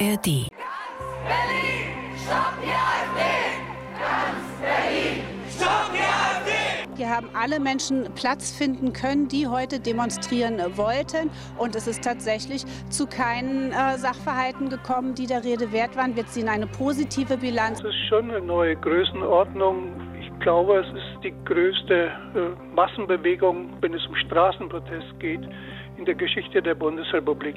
ARD. Berlin, stopp die AfD! Ganz Berlin, stopp die AfD! Hier haben alle Menschen Platz finden können, die heute demonstrieren wollten. Und es ist tatsächlich zu keinen äh, Sachverhalten gekommen, die der Rede wert waren. Wir ziehen eine positive Bilanz. Es ist schon eine neue Größenordnung. Ich glaube, es ist die größte äh, Massenbewegung, wenn es um Straßenprotest geht, in der Geschichte der Bundesrepublik.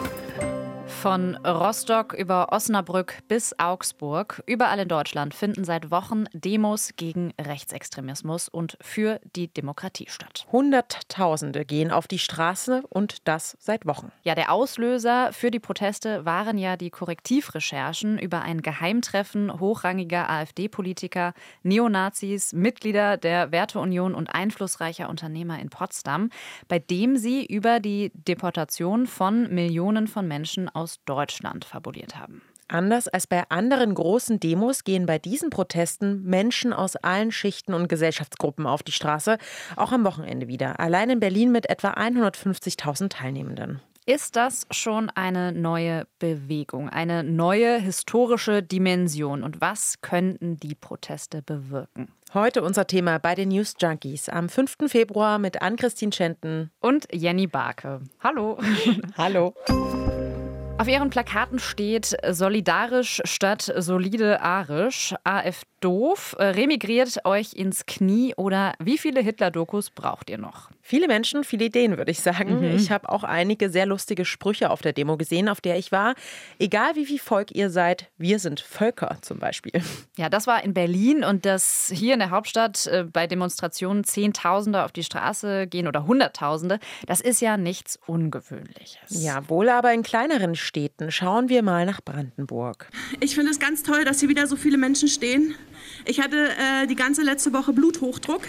Von Rostock über Osnabrück bis Augsburg, überall in Deutschland finden seit Wochen Demos gegen Rechtsextremismus und für die Demokratie statt. Hunderttausende gehen auf die Straße und das seit Wochen. Ja, der Auslöser für die Proteste waren ja die Korrektivrecherchen über ein Geheimtreffen hochrangiger AfD-Politiker, Neonazis, Mitglieder der Werteunion und einflussreicher Unternehmer in Potsdam, bei dem sie über die Deportation von Millionen von Menschen aus Deutschland fabuliert haben. Anders als bei anderen großen Demos gehen bei diesen Protesten Menschen aus allen Schichten und Gesellschaftsgruppen auf die Straße, auch am Wochenende wieder. Allein in Berlin mit etwa 150.000 Teilnehmenden. Ist das schon eine neue Bewegung, eine neue historische Dimension? Und was könnten die Proteste bewirken? Heute unser Thema bei den News Junkies am 5. Februar mit Ann-Christine Schenten und Jenny Barke. Hallo. Hallo. Auf ihren Plakaten steht solidarisch statt solide arisch, AF doof, remigriert euch ins Knie oder wie viele Hitler-Dokus braucht ihr noch? Viele Menschen, viele Ideen, würde ich sagen. Mhm. Ich habe auch einige sehr lustige Sprüche auf der Demo gesehen, auf der ich war. Egal wie viel Volk ihr seid, wir sind Völker zum Beispiel. Ja, das war in Berlin und dass hier in der Hauptstadt äh, bei Demonstrationen Zehntausende auf die Straße gehen oder Hunderttausende, das ist ja nichts Ungewöhnliches. Ja, wohl aber in kleineren Städten. Schauen wir mal nach Brandenburg. Ich finde es ganz toll, dass hier wieder so viele Menschen stehen. Ich hatte äh, die ganze letzte Woche Bluthochdruck,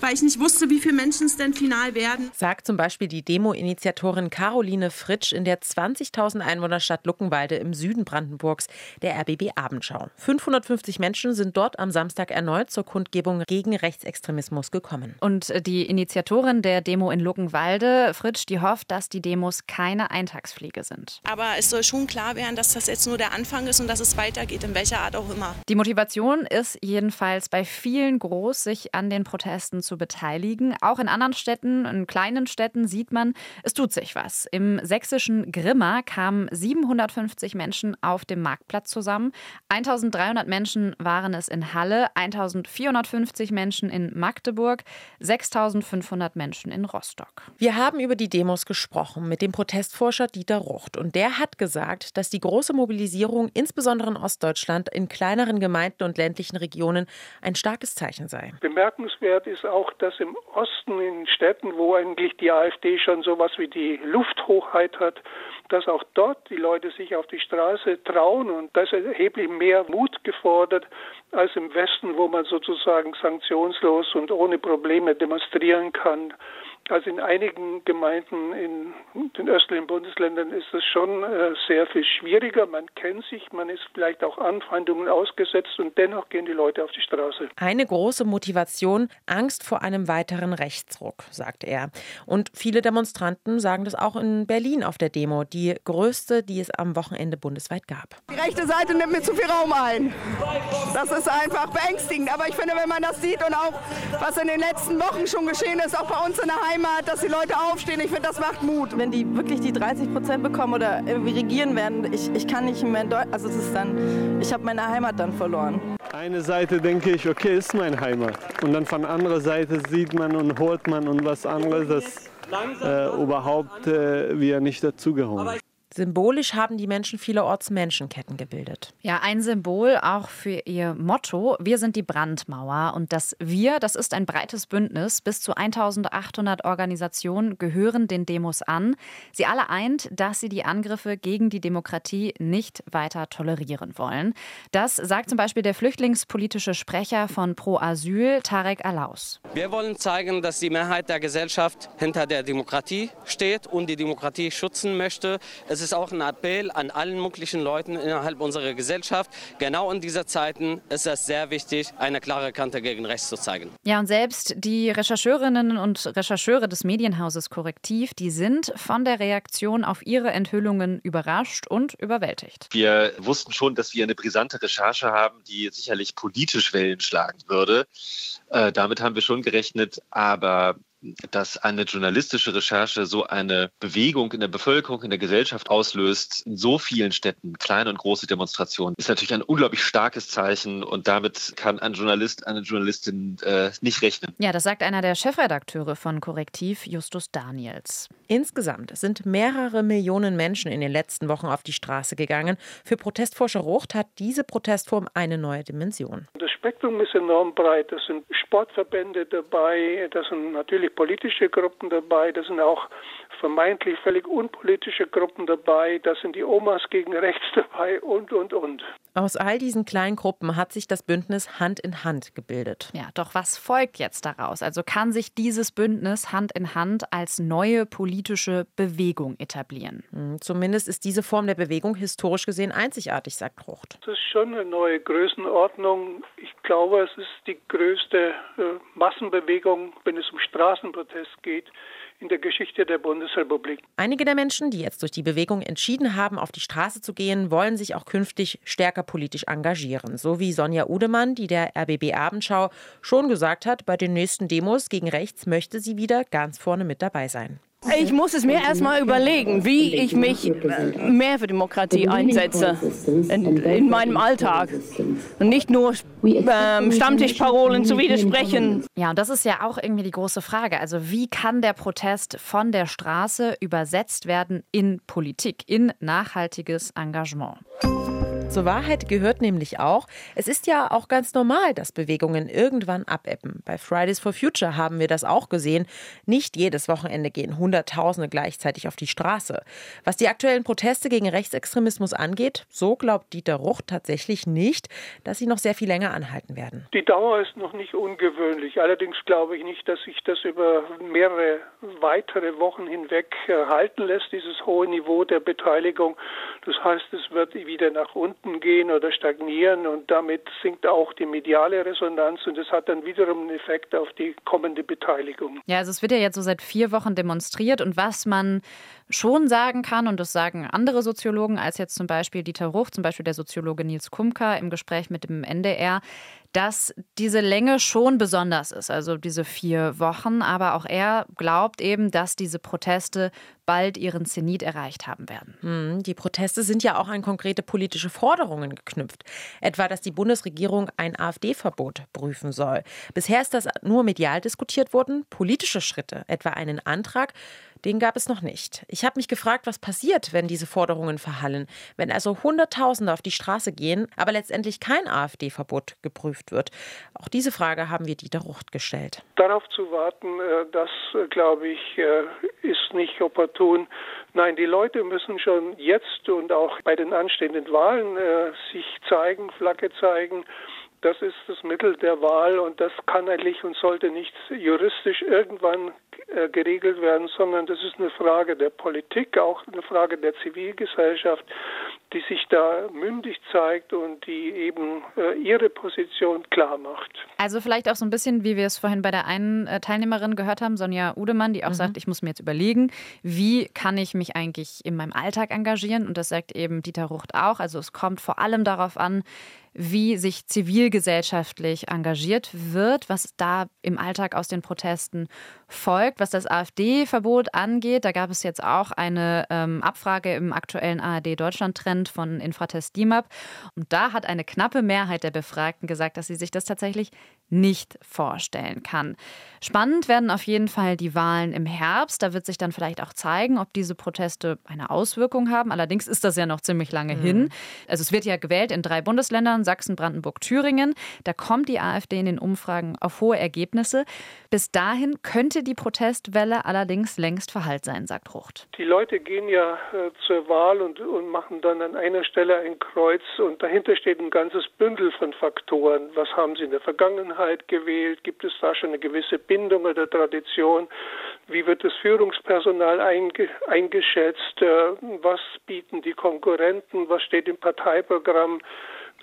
weil ich nicht wusste, wie viele Menschen es denn final werden. Sagt zum Beispiel die Demo-Initiatorin Caroline Fritsch in der 20.000 Einwohnerstadt Luckenwalde im Süden Brandenburgs der RBB Abendschau. 550 Menschen sind dort am Samstag erneut zur Kundgebung gegen Rechtsextremismus gekommen. Und die Initiatorin der Demo in Luckenwalde, Fritsch, die hofft, dass die Demos keine Eintagsfliege sind. Aber es soll schon klar werden, dass das jetzt nur der Anfang ist und dass es weitergeht, in welcher Art auch immer. Die Motivation ist jedenfalls bei vielen groß, sich an den Protesten zu beteiligen. Auch in anderen Städten, in kleinen Städten sieht man, es tut sich was. Im sächsischen Grimma kamen 750 Menschen auf dem Marktplatz zusammen. 1300 Menschen waren es in Halle, 1450 Menschen in Magdeburg, 6500 Menschen in Rostock. Wir haben über die Demos gesprochen mit dem Protestforscher Dieter Rucht. Und der hat gesagt, dass die große Mobilisierung insbesondere in Ostdeutschland in kleineren Gemeinden und ländlichen Regionen ein starkes Zeichen sei. Bemerkenswert ist auch, dass im Osten in Städten, wo eigentlich die AfD schon sowas wie die Lufthochheit hat, dass auch dort die Leute sich auf die Straße trauen und da ist erheblich mehr Mut gefordert als im Westen, wo man sozusagen sanktionslos und ohne Probleme demonstrieren kann. Also in einigen Gemeinden in den östlichen Bundesländern ist es schon äh, sehr viel schwieriger. Man kennt sich, man ist vielleicht auch Anfeindungen ausgesetzt und dennoch gehen die Leute auf die Straße. Eine große Motivation, Angst vor einem weiteren Rechtsruck, sagt er. Und viele Demonstranten sagen das auch in Berlin auf der Demo, die größte, die es am Wochenende bundesweit gab. Die rechte Seite nimmt mir zu viel Raum ein. Das ist einfach beängstigend. Aber ich finde, wenn man das sieht und auch was in den letzten Wochen schon geschehen ist, auch bei uns in der Heimat, dass die Leute aufstehen. Ich finde, das macht Mut. Wenn die wirklich die 30 Prozent bekommen oder irgendwie regieren werden, ich, ich kann nicht mehr in Deutschland, also es ist dann, ich habe meine Heimat dann verloren. Eine Seite denke ich, okay, ist meine Heimat. Und dann von anderer Seite sieht man und hört man und was anderes, dass äh, überhaupt äh, wir nicht dazugehören. Symbolisch haben die Menschen vielerorts Menschenketten gebildet. Ja, ein Symbol auch für ihr Motto. Wir sind die Brandmauer. Und das Wir, das ist ein breites Bündnis. Bis zu 1800 Organisationen gehören den Demos an. Sie alle eint, dass sie die Angriffe gegen die Demokratie nicht weiter tolerieren wollen. Das sagt zum Beispiel der flüchtlingspolitische Sprecher von Pro Asyl, Tarek Alaus. Wir wollen zeigen, dass die Mehrheit der Gesellschaft hinter der Demokratie steht und die Demokratie schützen möchte. Es es ist auch ein Appell an allen möglichen Leuten innerhalb unserer Gesellschaft. Genau in dieser Zeiten ist es sehr wichtig, eine klare Kante gegen rechts zu zeigen. Ja, und selbst die Rechercheurinnen und Rechercheure des Medienhauses Korrektiv, die sind von der Reaktion auf ihre Enthüllungen überrascht und überwältigt. Wir wussten schon, dass wir eine brisante Recherche haben, die sicherlich politisch Wellen schlagen würde. Äh, damit haben wir schon gerechnet, aber dass eine journalistische Recherche so eine Bewegung in der Bevölkerung, in der Gesellschaft auslöst, in so vielen Städten, kleine und große Demonstrationen, ist natürlich ein unglaublich starkes Zeichen und damit kann ein Journalist, eine Journalistin äh, nicht rechnen. Ja, das sagt einer der Chefredakteure von Korrektiv, Justus Daniels. Insgesamt sind mehrere Millionen Menschen in den letzten Wochen auf die Straße gegangen. Für Protestforscher Rucht hat diese Protestform eine neue Dimension. Das Spektrum ist enorm breit. Das sind Sportverbände dabei, das sind natürlich natürlich politische Gruppen dabei, da sind auch vermeintlich völlig unpolitische Gruppen dabei, da sind die Omas gegen rechts dabei und, und, und. Aus all diesen kleinen Gruppen hat sich das Bündnis Hand in Hand gebildet. Ja, doch was folgt jetzt daraus? Also kann sich dieses Bündnis Hand in Hand als neue politische Bewegung etablieren? Hm, zumindest ist diese Form der Bewegung historisch gesehen einzigartig, sagt Rucht. Das ist schon eine neue Größenordnung. Ich glaube, es ist die größte äh, Massenbewegung, wenn es um Straßenprotest geht, in der Geschichte der Bundesrepublik. Einige der Menschen, die jetzt durch die Bewegung entschieden haben, auf die Straße zu gehen, wollen sich auch künftig stärker politisch engagieren. So wie Sonja Udemann, die der RBB Abendschau schon gesagt hat, bei den nächsten Demos gegen rechts möchte sie wieder ganz vorne mit dabei sein. Ich muss es mir erstmal überlegen, wie ich mich mehr für Demokratie einsetze in, in meinem Alltag. Und nicht nur ähm, Stammtischparolen zu widersprechen. Ja, und das ist ja auch irgendwie die große Frage. Also wie kann der Protest von der Straße übersetzt werden in Politik, in nachhaltiges Engagement? Zur Wahrheit gehört nämlich auch, es ist ja auch ganz normal, dass Bewegungen irgendwann abebben. Bei Fridays for Future haben wir das auch gesehen. Nicht jedes Wochenende gehen Hunderttausende gleichzeitig auf die Straße. Was die aktuellen Proteste gegen Rechtsextremismus angeht, so glaubt Dieter Ruch tatsächlich nicht, dass sie noch sehr viel länger anhalten werden. Die Dauer ist noch nicht ungewöhnlich. Allerdings glaube ich nicht, dass sich das über mehrere weitere Wochen hinweg halten lässt, dieses hohe Niveau der Beteiligung. Das heißt, es wird wieder nach unten unten gehen oder stagnieren und damit sinkt auch die mediale Resonanz und das hat dann wiederum einen Effekt auf die kommende Beteiligung. Ja, also es wird ja jetzt so seit vier Wochen demonstriert und was man schon sagen kann, und das sagen andere Soziologen als jetzt zum Beispiel Dieter Ruch, zum Beispiel der Soziologe Nils Kumka im Gespräch mit dem NDR, dass diese Länge schon besonders ist, also diese vier Wochen. Aber auch er glaubt eben, dass diese Proteste bald ihren Zenit erreicht haben werden. Hm, die Proteste sind ja auch an konkrete politische Forderungen geknüpft. Etwa, dass die Bundesregierung ein AfD-Verbot prüfen soll. Bisher ist das nur medial diskutiert worden. Politische Schritte, etwa einen Antrag, den gab es noch nicht. Ich habe mich gefragt, was passiert, wenn diese Forderungen verhallen, wenn also Hunderttausende auf die Straße gehen, aber letztendlich kein AfD-Verbot geprüft wird. Auch diese Frage haben wir Dieter Rucht gestellt. Darauf zu warten, äh, das äh, glaube ich, äh, ist nicht opportun. Nein, die Leute müssen schon jetzt und auch bei den anstehenden Wahlen sich zeigen, Flagge zeigen. Das ist das Mittel der Wahl und das kann eigentlich und sollte nicht juristisch irgendwann äh, geregelt werden, sondern das ist eine Frage der Politik, auch eine Frage der Zivilgesellschaft, die sich da mündig zeigt und die eben äh, ihre Position klar macht. Also vielleicht auch so ein bisschen, wie wir es vorhin bei der einen äh, Teilnehmerin gehört haben, Sonja Udemann, die auch mhm. sagt, ich muss mir jetzt überlegen, wie kann ich mich eigentlich in meinem Alltag engagieren? Und das sagt eben Dieter Rucht auch. Also es kommt vor allem darauf an, wie sich zivilgesellschaftlich engagiert wird, was da im Alltag aus den Protesten folgt. Was das AfD-Verbot angeht, da gab es jetzt auch eine ähm, Abfrage im aktuellen ARD-Deutschland-Trend von Infratest DIMAP. Und da hat eine knappe Mehrheit der Befragten gesagt, dass sie sich das tatsächlich nicht vorstellen kann. Spannend werden auf jeden Fall die Wahlen im Herbst. Da wird sich dann vielleicht auch zeigen, ob diese Proteste eine Auswirkung haben. Allerdings ist das ja noch ziemlich lange mhm. hin. Also es wird ja gewählt in drei Bundesländern, Sachsen, Brandenburg, Thüringen. Da kommt die AfD in den Umfragen auf hohe Ergebnisse. Bis dahin könnte die Protestwelle allerdings längst verhallt sein, sagt Rucht. Die Leute gehen ja äh, zur Wahl und, und machen dann an einer Stelle ein Kreuz und dahinter steht ein ganzes Bündel von Faktoren. Was haben sie in der Vergangenheit gewählt? Gibt es da schon eine gewisse Bindung oder Tradition? Wie wird das Führungspersonal einge eingeschätzt? Äh, was bieten die Konkurrenten? Was steht im Parteiprogramm?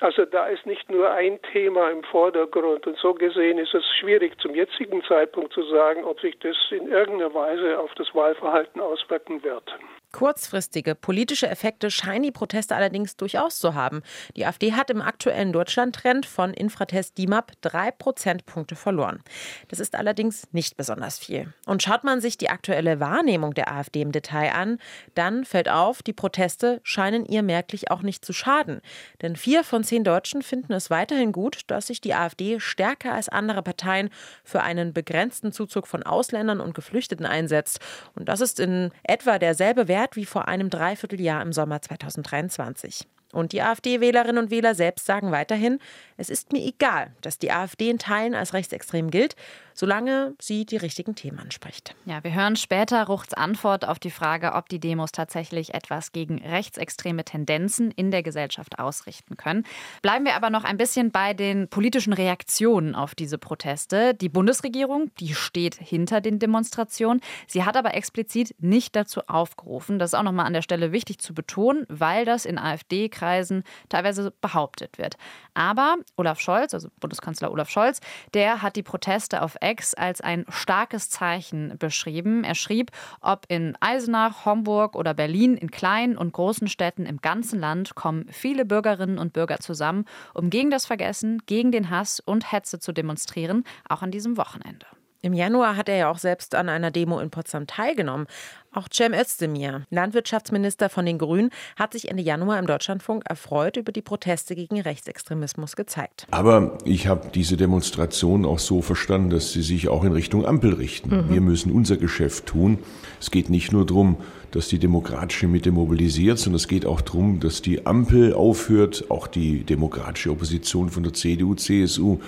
Also da ist nicht nur ein Thema im Vordergrund und so gesehen ist es schwierig zum jetzigen Zeitpunkt zu sagen, ob sich das in irgendeiner Weise auf das Wahlverhalten auswirken wird. Kurzfristige politische Effekte scheinen die Proteste allerdings durchaus zu haben. Die AfD hat im aktuellen Deutschland-Trend von Infratest DIMAP drei Prozentpunkte verloren. Das ist allerdings nicht besonders viel. Und schaut man sich die aktuelle Wahrnehmung der AfD im Detail an, dann fällt auf, die Proteste scheinen ihr merklich auch nicht zu schaden. Denn vier von zehn Deutschen finden es weiterhin gut, dass sich die AfD stärker als andere Parteien für einen begrenzten Zuzug von Ausländern und Geflüchteten einsetzt. Und das ist in etwa derselbe Wert, Wert wie vor einem Dreivierteljahr im Sommer 2023. Und die AfD-Wählerinnen und Wähler selbst sagen weiterhin, es ist mir egal, dass die AfD in Teilen als rechtsextrem gilt, solange sie die richtigen Themen anspricht. Ja, wir hören später Ruchts Antwort auf die Frage, ob die Demos tatsächlich etwas gegen rechtsextreme Tendenzen in der Gesellschaft ausrichten können. Bleiben wir aber noch ein bisschen bei den politischen Reaktionen auf diese Proteste. Die Bundesregierung, die steht hinter den Demonstrationen. Sie hat aber explizit nicht dazu aufgerufen. Das ist auch nochmal an der Stelle wichtig zu betonen, weil das in AfD-Kreisen teilweise behauptet wird. Aber Olaf Scholz, also Bundeskanzler Olaf Scholz, der hat die Proteste auf Ex als ein starkes Zeichen beschrieben. Er schrieb, ob in Eisenach, Homburg oder Berlin, in kleinen und großen Städten im ganzen Land kommen viele Bürgerinnen und Bürger zusammen, um gegen das Vergessen, gegen den Hass und Hetze zu demonstrieren, auch an diesem Wochenende. Im Januar hat er ja auch selbst an einer Demo in Potsdam teilgenommen. Auch Cem Özdemir, Landwirtschaftsminister von den Grünen, hat sich Ende Januar im Deutschlandfunk erfreut über die Proteste gegen Rechtsextremismus gezeigt. Aber ich habe diese Demonstration auch so verstanden, dass sie sich auch in Richtung Ampel richten. Mhm. Wir müssen unser Geschäft tun. Es geht nicht nur darum, dass die demokratische Mitte mobilisiert, sondern es geht auch darum, dass die Ampel aufhört, auch die demokratische Opposition von der CDU, CSU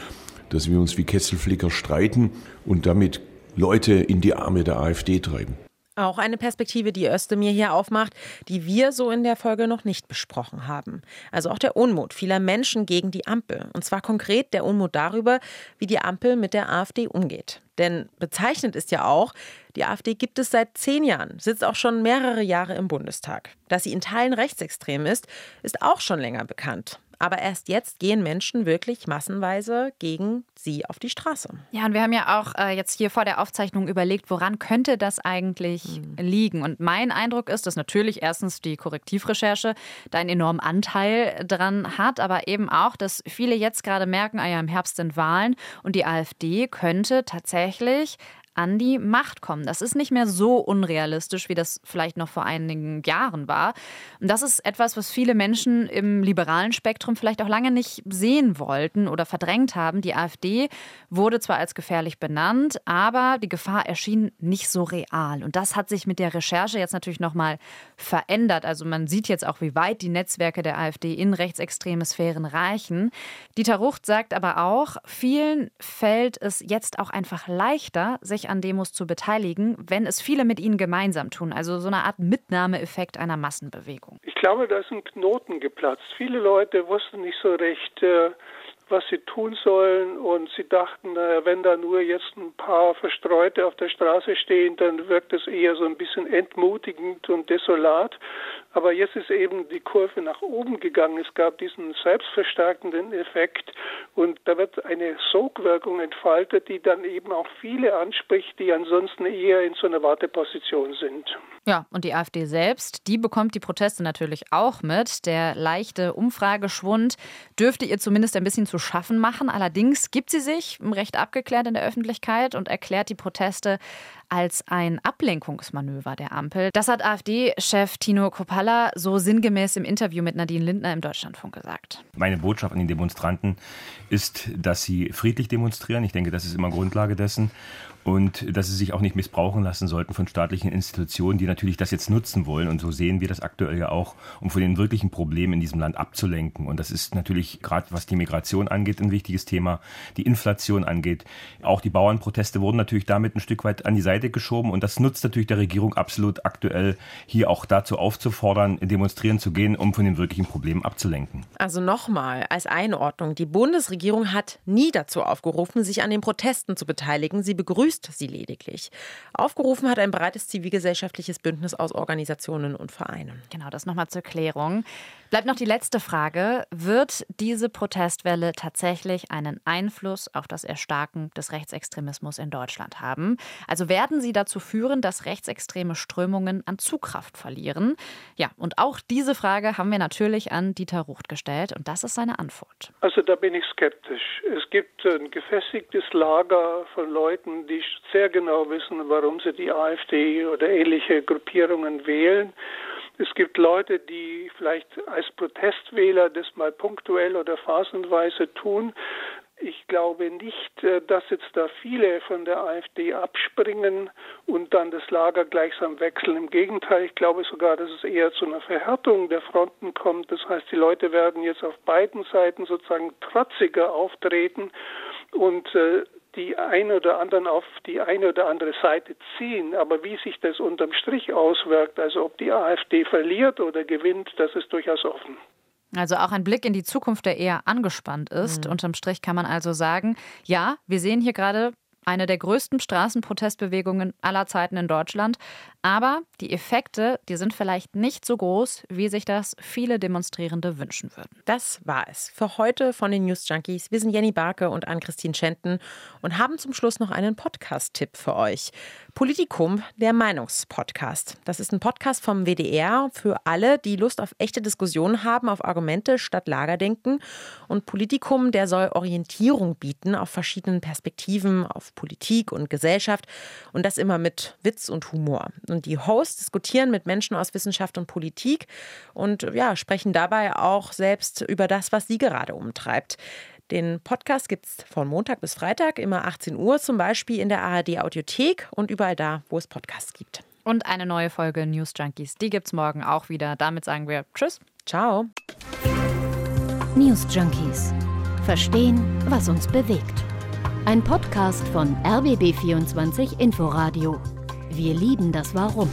dass wir uns wie Kesselflicker streiten und damit Leute in die Arme der AfD treiben. Auch eine Perspektive, die Özdemir hier aufmacht, die wir so in der Folge noch nicht besprochen haben. Also auch der Unmut vieler Menschen gegen die Ampel. Und zwar konkret der Unmut darüber, wie die Ampel mit der AfD umgeht. Denn bezeichnet ist ja auch, die AfD gibt es seit zehn Jahren, sitzt auch schon mehrere Jahre im Bundestag. Dass sie in Teilen rechtsextrem ist, ist auch schon länger bekannt. Aber erst jetzt gehen Menschen wirklich massenweise gegen sie auf die Straße. Ja, und wir haben ja auch äh, jetzt hier vor der Aufzeichnung überlegt, woran könnte das eigentlich mhm. liegen? Und mein Eindruck ist, dass natürlich erstens die Korrektivrecherche da einen enormen Anteil dran hat, aber eben auch, dass viele jetzt gerade merken, ah ja, im Herbst sind Wahlen und die AfD könnte tatsächlich an die Macht kommen. Das ist nicht mehr so unrealistisch, wie das vielleicht noch vor einigen Jahren war. Und das ist etwas, was viele Menschen im liberalen Spektrum vielleicht auch lange nicht sehen wollten oder verdrängt haben. Die AfD wurde zwar als gefährlich benannt, aber die Gefahr erschien nicht so real. Und das hat sich mit der Recherche jetzt natürlich nochmal verändert. Also man sieht jetzt auch, wie weit die Netzwerke der AfD in rechtsextreme Sphären reichen. Dieter Rucht sagt aber auch, vielen fällt es jetzt auch einfach leichter, sich an Demos zu beteiligen, wenn es viele mit ihnen gemeinsam tun. Also so eine Art Mitnahmeeffekt einer Massenbewegung. Ich glaube, da ist ein Knoten geplatzt. Viele Leute wussten nicht so recht, äh, was sie tun sollen und sie dachten, naja, wenn da nur jetzt ein paar Verstreute auf der Straße stehen, dann wirkt es eher so ein bisschen entmutigend und desolat. Aber jetzt ist eben die Kurve nach oben gegangen. Es gab diesen selbstverstärkenden Effekt und da wird eine Sogwirkung entfaltet, die dann eben auch viele anspricht, die ansonsten eher in so einer Warteposition sind. Ja, und die AfD selbst, die bekommt die Proteste natürlich auch mit. Der leichte Umfrageschwund dürfte ihr zumindest ein bisschen zu schaffen machen. Allerdings gibt sie sich recht abgeklärt in der Öffentlichkeit und erklärt die Proteste als ein Ablenkungsmanöver der Ampel. Das hat AfD-Chef Tino Kopalla so sinngemäß im Interview mit Nadine Lindner im Deutschlandfunk gesagt. Meine Botschaft an die Demonstranten ist, dass sie friedlich demonstrieren. Ich denke, das ist immer Grundlage dessen und dass sie sich auch nicht missbrauchen lassen sollten von staatlichen Institutionen, die natürlich das jetzt nutzen wollen. Und so sehen wir das aktuell ja auch, um von den wirklichen Problemen in diesem Land abzulenken. Und das ist natürlich gerade was die Migration angeht ein wichtiges Thema, die Inflation angeht. Auch die Bauernproteste wurden natürlich damit ein Stück weit an die Seite geschoben. Und das nutzt natürlich der Regierung absolut aktuell, hier auch dazu aufzufordern, demonstrieren zu gehen, um von den wirklichen Problemen abzulenken. Also nochmal als Einordnung. Die Bundesregierung hat nie dazu aufgerufen, sich an den Protesten zu beteiligen. Sie begrüßt begrüßt sie lediglich. Aufgerufen hat ein breites zivilgesellschaftliches Bündnis aus Organisationen und Vereinen. Genau, das nochmal zur Klärung. Bleibt noch die letzte Frage. Wird diese Protestwelle tatsächlich einen Einfluss auf das Erstarken des Rechtsextremismus in Deutschland haben? Also werden sie dazu führen, dass rechtsextreme Strömungen an Zugkraft verlieren? Ja, und auch diese Frage haben wir natürlich an Dieter Rucht gestellt und das ist seine Antwort. Also da bin ich skeptisch. Es gibt ein gefestigtes Lager von Leuten, die sehr genau wissen, warum sie die AfD oder ähnliche Gruppierungen wählen. Es gibt Leute, die vielleicht als Protestwähler das mal punktuell oder phasenweise tun. Ich glaube nicht, äh, dass jetzt da viele von der AfD abspringen und dann das Lager gleichsam wechseln. Im Gegenteil, ich glaube sogar, dass es eher zu einer Verhärtung der Fronten kommt. Das heißt, die Leute werden jetzt auf beiden Seiten sozusagen trotziger auftreten und äh, die eine oder anderen auf die eine oder andere Seite ziehen. Aber wie sich das unterm Strich auswirkt, also ob die AfD verliert oder gewinnt, das ist durchaus offen. Also auch ein Blick in die Zukunft, der eher angespannt ist. Mhm. Unterm Strich kann man also sagen, ja, wir sehen hier gerade eine der größten Straßenprotestbewegungen aller Zeiten in Deutschland. Aber die Effekte, die sind vielleicht nicht so groß, wie sich das viele Demonstrierende wünschen würden. Das war es für heute von den News Junkies. Wir sind Jenny Barke und Ann-Christine Schenten und haben zum Schluss noch einen Podcast-Tipp für euch. Politikum, der Meinungspodcast. Das ist ein Podcast vom WDR für alle, die Lust auf echte Diskussionen haben, auf Argumente statt Lagerdenken. Und Politikum, der soll Orientierung bieten auf verschiedenen Perspektiven, auf Politik und Gesellschaft. Und das immer mit Witz und Humor. Und die Hosts diskutieren mit Menschen aus Wissenschaft und Politik und ja, sprechen dabei auch selbst über das, was sie gerade umtreibt. Den Podcast gibt es von Montag bis Freitag, immer 18 Uhr, zum Beispiel in der ARD Audiothek und überall da, wo es Podcasts gibt. Und eine neue Folge News Junkies, die gibt es morgen auch wieder. Damit sagen wir Tschüss. Ciao. News Junkies. Verstehen, was uns bewegt. Ein Podcast von RBB24 Inforadio. Wir lieben das Warum.